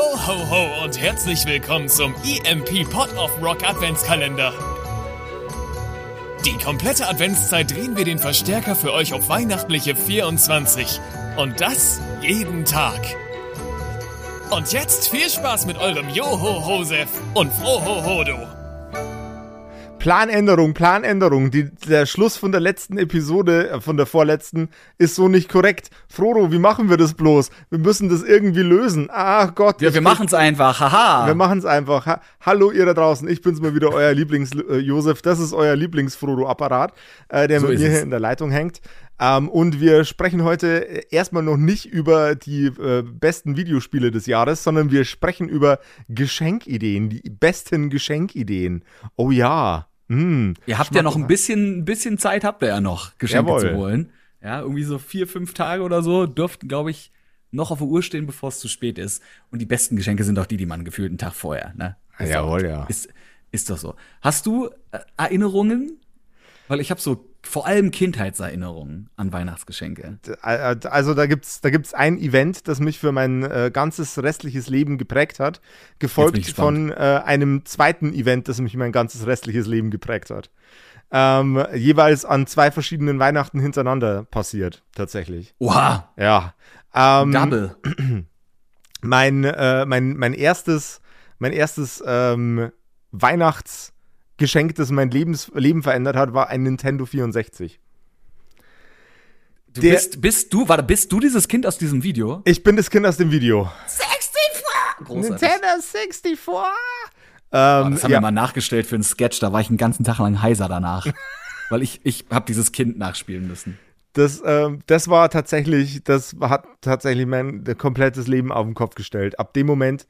Ho, ho, ho und herzlich willkommen zum EMP Pot of Rock Adventskalender. Die komplette Adventszeit drehen wir den Verstärker für euch auf weihnachtliche 24. Und das jeden Tag. Und jetzt viel Spaß mit eurem Joho-Hosef und Froho-Hodo. Planänderung, Planänderung. Die, der Schluss von der letzten Episode, äh, von der vorletzten, ist so nicht korrekt. Frodo, wie machen wir das bloß? Wir müssen das irgendwie lösen. Ach Gott. Ja, wir machen es einfach, haha. Wir machen es einfach. Ha Hallo ihr da draußen, ich bin's mal wieder, euer Lieblings-Josef. Äh, das ist euer Lieblings-Frodo-Apparat, äh, der so mit mir hier in der Leitung hängt. Ähm, und wir sprechen heute erstmal noch nicht über die äh, besten Videospiele des Jahres, sondern wir sprechen über Geschenkideen, die besten Geschenkideen. Oh ja. Mm, ihr habt ja noch ein bisschen, ein bisschen Zeit, habt ihr ja noch, Geschenke Jawohl. zu holen. Ja, irgendwie so vier, fünf Tage oder so dürften, glaube ich, noch auf der Uhr stehen, bevor es zu spät ist. Und die besten Geschenke sind auch die, die man gefühlt einen Tag vorher, ne? Ist Jawohl, ja. Ist, ist doch so. Hast du äh, Erinnerungen? Weil ich habe so vor allem Kindheitserinnerungen an Weihnachtsgeschenke. Also da gibt's da gibt's ein Event, das mich für mein äh, ganzes restliches Leben geprägt hat, gefolgt von äh, einem zweiten Event, das mich mein ganzes restliches Leben geprägt hat. Ähm, jeweils an zwei verschiedenen Weihnachten hintereinander passiert, tatsächlich. Oha! Ja. Ähm, Double. Mein, äh, mein, mein erstes, mein erstes ähm, Weihnachts- Geschenk, das mein Lebens Leben verändert hat, war ein Nintendo 64. Du Der, bist, bist du, warte, bist du dieses Kind aus diesem Video? Ich bin das Kind aus dem Video. 64! Großartig. Nintendo 64! Ähm, oh, das haben ja. wir mal nachgestellt für einen Sketch, da war ich einen ganzen Tag lang heiser danach. weil ich, ich habe dieses Kind nachspielen müssen. Das, ähm, das war tatsächlich, das hat tatsächlich mein komplettes Leben auf den Kopf gestellt. Ab dem Moment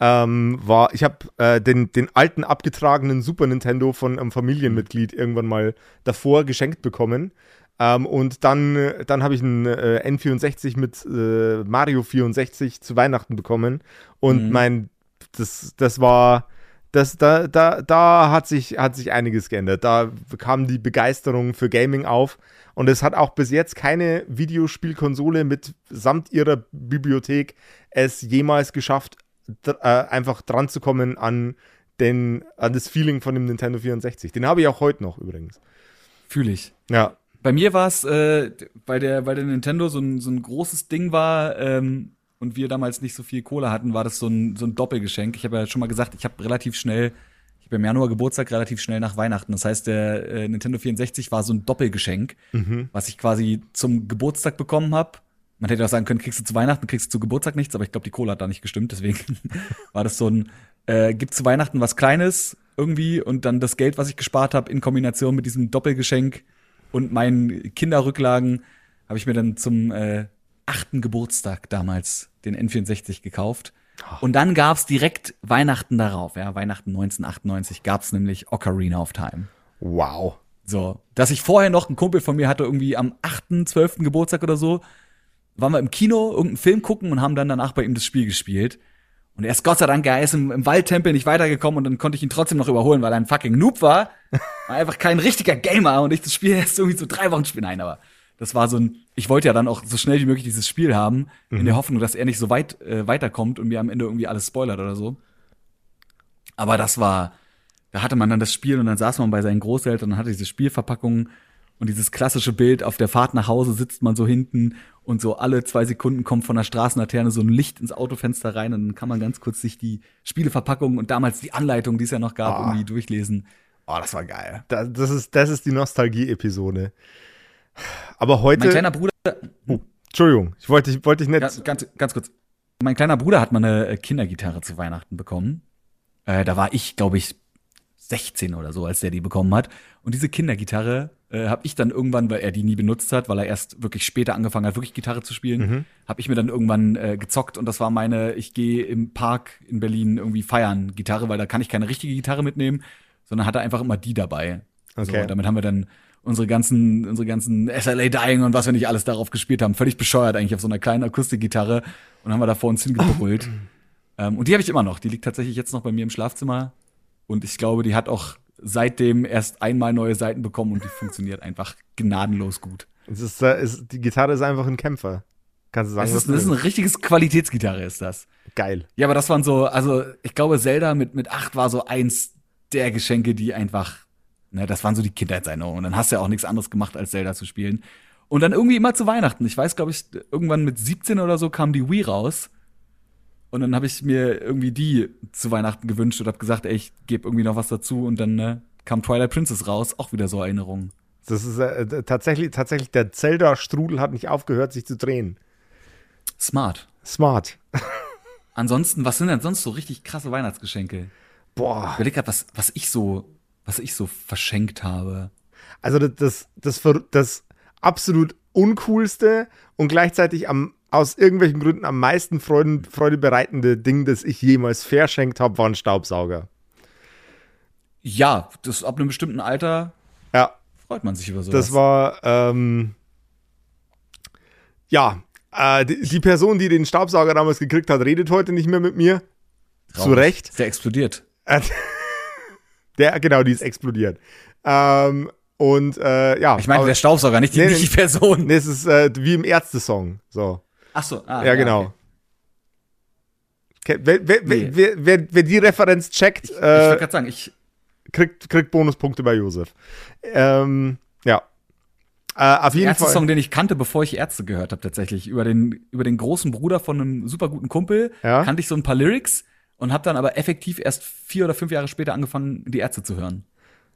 ähm, war, ich habe äh, den, den alten abgetragenen Super Nintendo von einem Familienmitglied irgendwann mal davor geschenkt bekommen. Ähm, und dann, dann habe ich einen äh, N64 mit äh, Mario 64 zu Weihnachten bekommen. Und mhm. mein, das, das war, das, da, da, da hat sich, hat sich einiges geändert. Da kam die Begeisterung für Gaming auf. Und es hat auch bis jetzt keine Videospielkonsole mit samt ihrer Bibliothek es jemals geschafft, äh, einfach dran zu kommen an, den, an das Feeling von dem Nintendo 64. Den habe ich auch heute noch übrigens. Fühle ich. Ja. Bei mir war es, äh, weil, der, weil der Nintendo so ein, so ein großes Ding war ähm, und wir damals nicht so viel Kohle hatten, war das so ein, so ein Doppelgeschenk. Ich habe ja schon mal gesagt, ich habe relativ schnell, ich habe im Januar Geburtstag relativ schnell nach Weihnachten. Das heißt, der äh, Nintendo 64 war so ein Doppelgeschenk, mhm. was ich quasi zum Geburtstag bekommen habe man hätte auch sagen können, kriegst du zu Weihnachten, kriegst du zu Geburtstag nichts, aber ich glaube, die Kohle hat da nicht gestimmt, deswegen war das so ein, äh, gibt zu Weihnachten was Kleines irgendwie und dann das Geld, was ich gespart habe, in Kombination mit diesem Doppelgeschenk und meinen Kinderrücklagen, habe ich mir dann zum äh, achten Geburtstag damals den N64 gekauft. Und dann gab's direkt Weihnachten darauf, ja, Weihnachten 1998 gab's nämlich Ocarina of Time. Wow. So, dass ich vorher noch einen Kumpel von mir hatte, irgendwie am 8., 12. Geburtstag oder so, waren wir im Kino, irgendeinen Film gucken und haben dann danach bei ihm das Spiel gespielt. Und er ist Gott sei Dank, er ist im, im Waldtempel nicht weitergekommen und dann konnte ich ihn trotzdem noch überholen, weil er ein fucking Noob war. war einfach kein richtiger Gamer und ich das Spiel erst irgendwie so drei Wochen spielen. Nein, aber das war so ein, ich wollte ja dann auch so schnell wie möglich dieses Spiel haben, mhm. in der Hoffnung, dass er nicht so weit äh, weiterkommt und mir am Ende irgendwie alles spoilert oder so. Aber das war, da hatte man dann das Spiel und dann saß man bei seinen Großeltern und hatte diese Spielverpackung und dieses klassische Bild, auf der Fahrt nach Hause sitzt man so hinten und so alle zwei Sekunden kommt von der Straßenlaterne so ein Licht ins Autofenster rein und dann kann man ganz kurz sich die Spieleverpackung und damals die Anleitung, die es ja noch gab, oh. irgendwie durchlesen. Oh, das war geil. Das, das ist, das ist die Nostalgie-Episode. Aber heute. Mein kleiner Bruder. Oh, Entschuldigung, ich wollte, ich wollte dich nicht. Ganz, ganz, ganz kurz. Mein kleiner Bruder hat mal eine Kindergitarre zu Weihnachten bekommen. Äh, da war ich, glaube ich, 16 oder so, als der die bekommen hat. Und diese Kindergitarre äh, habe ich dann irgendwann, weil er die nie benutzt hat, weil er erst wirklich später angefangen hat, wirklich Gitarre zu spielen, mhm. habe ich mir dann irgendwann äh, gezockt und das war meine, ich gehe im Park in Berlin irgendwie feiern Gitarre, weil da kann ich keine richtige Gitarre mitnehmen, sondern hatte einfach immer die dabei. Okay. So, damit haben wir dann unsere ganzen, unsere ganzen SLA Dying und was wir nicht alles darauf gespielt haben. Völlig bescheuert eigentlich auf so einer kleinen Akustikgitarre und haben wir da vor uns hingebrüllt. ähm, und die habe ich immer noch. Die liegt tatsächlich jetzt noch bei mir im Schlafzimmer. Und ich glaube, die hat auch seitdem erst einmal neue Seiten bekommen und die funktioniert einfach gnadenlos gut. Es ist, äh, ist, die Gitarre ist einfach ein Kämpfer. Kannst du sagen, Das was ist, das ist du eine richtiges Qualitätsgitarre, ist das. geil. Ja, aber das waren so, also ich glaube, Zelda mit, mit acht war so eins der Geschenke, die einfach, ne, das waren so die Kindheitserinnerungen. Und dann hast du ja auch nichts anderes gemacht, als Zelda zu spielen. Und dann irgendwie immer zu Weihnachten. Ich weiß, glaube ich, irgendwann mit 17 oder so kam die Wii raus. Und dann habe ich mir irgendwie die zu Weihnachten gewünscht und habe gesagt, ey, ich gebe irgendwie noch was dazu. Und dann ne, kam Twilight Princess raus, auch wieder so Erinnerungen. Das ist äh, tatsächlich, tatsächlich, der Zelda-Strudel hat nicht aufgehört, sich zu drehen. Smart. Smart. Ansonsten, was sind denn sonst so richtig krasse Weihnachtsgeschenke? Boah. Ich überleg grad, was, was ich so, was ich so verschenkt habe. Also das, das, das, das absolut uncoolste und gleichzeitig am, aus irgendwelchen Gründen am meisten Freuden, Freude bereitende Ding, das ich jemals verschenkt habe, war ein Staubsauger. Ja, das ab einem bestimmten Alter Ja, freut man sich über sowas. das war, ähm, ja, äh, die, die Person, die den Staubsauger damals gekriegt hat, redet heute nicht mehr mit mir. Zu Traurig. Recht. Ist Der explodiert. Äh, Der, genau, die ist explodiert. Ähm, und äh, ja. Ich meine, der Staubsauger, nicht die, Nee, nicht die Person. Nee, es ist äh, wie im Ärzte-Song. So. Ach so, ah, ja, genau. okay. Wer, wer, Nee. wer, wer, die Referenz checkt, Ich wollte äh, gerade sagen, ich, kriegt, kriegt Bonuspunkte bei Josef. Ähm, ja. Äh, auf jeden erste Fall. Song, den ich kannte, bevor ich Ärzte gehört habe, tatsächlich. Über den, über den großen Bruder von einem super guten Kumpel Ja. kannte ich so ein paar Lyrics und habe dann aber effektiv erst vier oder fünf Jahre später angefangen, die Ärzte zu hören.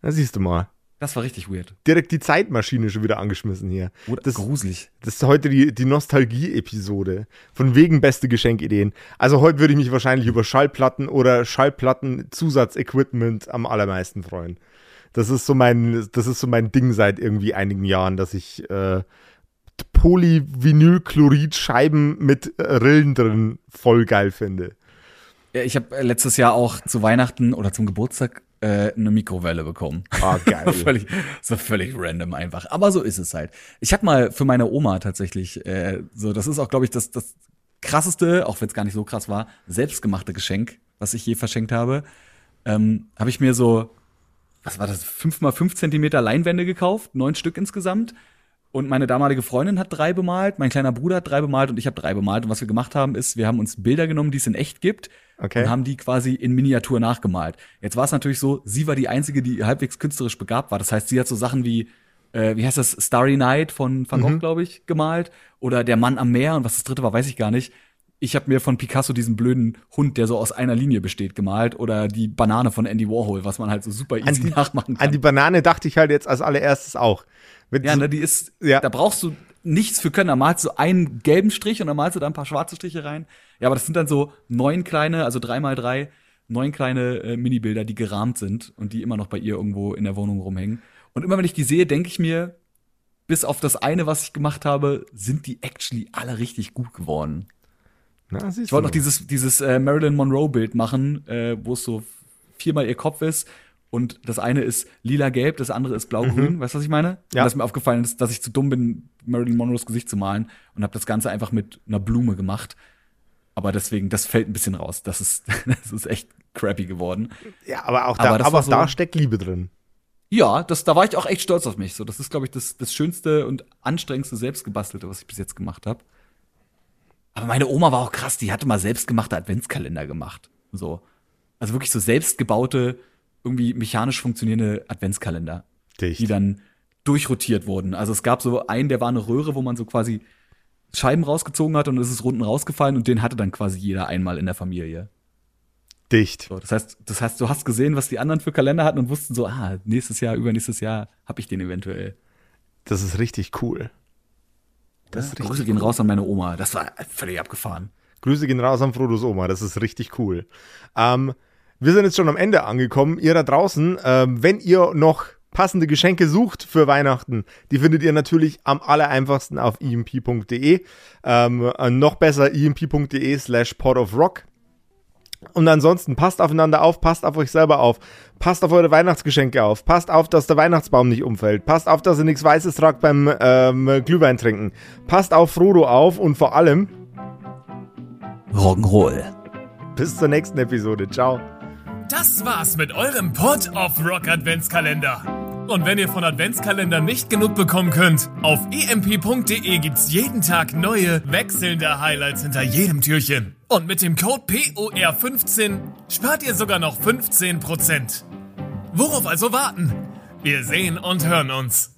Da siehst du mal. Das war richtig weird. Direkt die Zeitmaschine schon wieder angeschmissen hier. Das- gruselig. Das ist heute die, die Nostalgie-Episode. Von wegen beste Geschenkideen. Also heute würde ich mich wahrscheinlich über Schallplatten oder Schallplatten-Zusatzequipment am allermeisten freuen. Das ist so mein, das ist so mein Ding seit irgendwie einigen Jahren, dass ich äh, Polyvinylchlorid-Scheiben mit äh, Rillen drin voll geil finde. Ja, ich habe letztes Jahr auch zu Weihnachten oder zum Geburtstag äh, eine Mikrowelle bekommen. Ah, geil. völlig, so völlig random einfach. Aber so ist es halt. Ich habe mal für meine Oma tatsächlich, äh, so, das ist auch, glaube ich, das, das krasseste, auch wenn es gar nicht so krass war, selbstgemachte Geschenk, was ich je verschenkt habe. Ähm, habe ich mir so, was war das, fünf mal fünf Zentimeter Leinwände gekauft, neun Stück insgesamt. Und meine damalige Freundin hat drei bemalt, mein kleiner Bruder hat drei bemalt und ich habe drei bemalt. Und was wir gemacht haben, ist, wir haben uns Bilder genommen, die es in echt gibt Okay. und haben die quasi in Miniatur nachgemalt. Jetzt war es natürlich so, sie war die Einzige, die halbwegs künstlerisch begabt war. Das heißt, sie hat so Sachen wie, äh, wie heißt das, Starry Night von Van Gogh, glaube ich, gemalt. Oder Der Mann am Meer und was das dritte war, weiß ich gar nicht. Ich habe mir von Picasso diesen blöden Hund, der so aus einer Linie besteht, gemalt. Oder die Banane von Andy Warhol, was man halt so super easy die, nachmachen kann. an die Banane dachte ich halt jetzt als allererstes auch. Wenn ja, ne, die ist, Ja. da brauchst du nichts für können. Da malst du einen gelben Strich und dann malst du da ein paar schwarze Striche rein. Ja, aber das sind dann so neun kleine, also drei mal drei, neun kleine äh, Minibilder, die gerahmt sind und die immer noch bei ihr irgendwo in der Wohnung rumhängen. Und immer wenn ich die sehe, denke ich mir, bis auf das eine, was ich gemacht habe, sind die actually alle richtig gut geworden. Na, Ich wollte noch dieses, dieses äh, Marilyn Monroe-Bild machen, äh, wo es so viermal ihr Kopf ist. Und das eine ist lila-gelb, das andere ist blau-grün. Weißt du, was ich meine? Mhm. Ja. Und dass mir aufgefallen ist, dass ich zu dumm bin, Marilyn Monroes Gesicht zu malen und habe das Ganze einfach mit einer Blume gemacht. Aber deswegen, das fällt ein bisschen raus. Das ist, das ist echt crappy geworden. Ja, aber auch Aber da, das aber war auch da so- steckt Liebe drin. Ja, das, da war ich auch echt stolz auf mich. So, das ist, glaube ich, das, das schönste und anstrengendste selbstgebastelte, was ich bis jetzt gemacht habe. Aber meine Oma war auch krass, die hatte mal selbstgemachte Adventskalender gemacht. So. Also wirklich so selbstgebaute, irgendwie mechanisch funktionierende Adventskalender, Dicht. die dann durchrotiert wurden. Also es gab so einen, der war eine Röhre, wo man so quasi Scheiben rausgezogen hat und es ist unten rausgefallen und den hatte dann quasi jeder einmal in der Familie. Dicht. So, das heißt, das heißt, du hast gesehen, was die anderen für Kalender hatten und wussten so, ah, nächstes Jahr, übernächstes Jahr habe ich den eventuell. Das ist richtig cool. Das richtig Grüße gehen raus an meine Oma. Das war völlig abgefahren. Grüße gehen raus an Frodos Oma, das ist richtig cool. Ähm, wir sind jetzt schon am Ende angekommen. Ihr da draußen, ähm, wenn ihr noch passende Geschenke sucht für Weihnachten, die findet ihr natürlich am allereinfachsten auf emp.de. Ähm, äh, noch besser emp.de slash pot of rock. Und ansonsten passt aufeinander auf, passt auf euch selber auf, passt auf eure Weihnachtsgeschenke auf, passt auf, dass der Weihnachtsbaum nicht umfällt, passt auf, dass ihr nichts Weißes tragt beim ähm, Glühwein trinken, passt auf Frodo auf und vor allem Rock'n'Roll. bis zur nächsten Episode. Ciao. Das war's mit eurem Pod of Rock Adventskalender. Und wenn ihr von Adventskalendern nicht genug bekommen könnt, auf emp.de gibt's jeden Tag neue, wechselnde Highlights hinter jedem Türchen. Und mit dem Code POR15 spart ihr sogar noch 15%. Worauf also warten? Wir sehen und hören uns.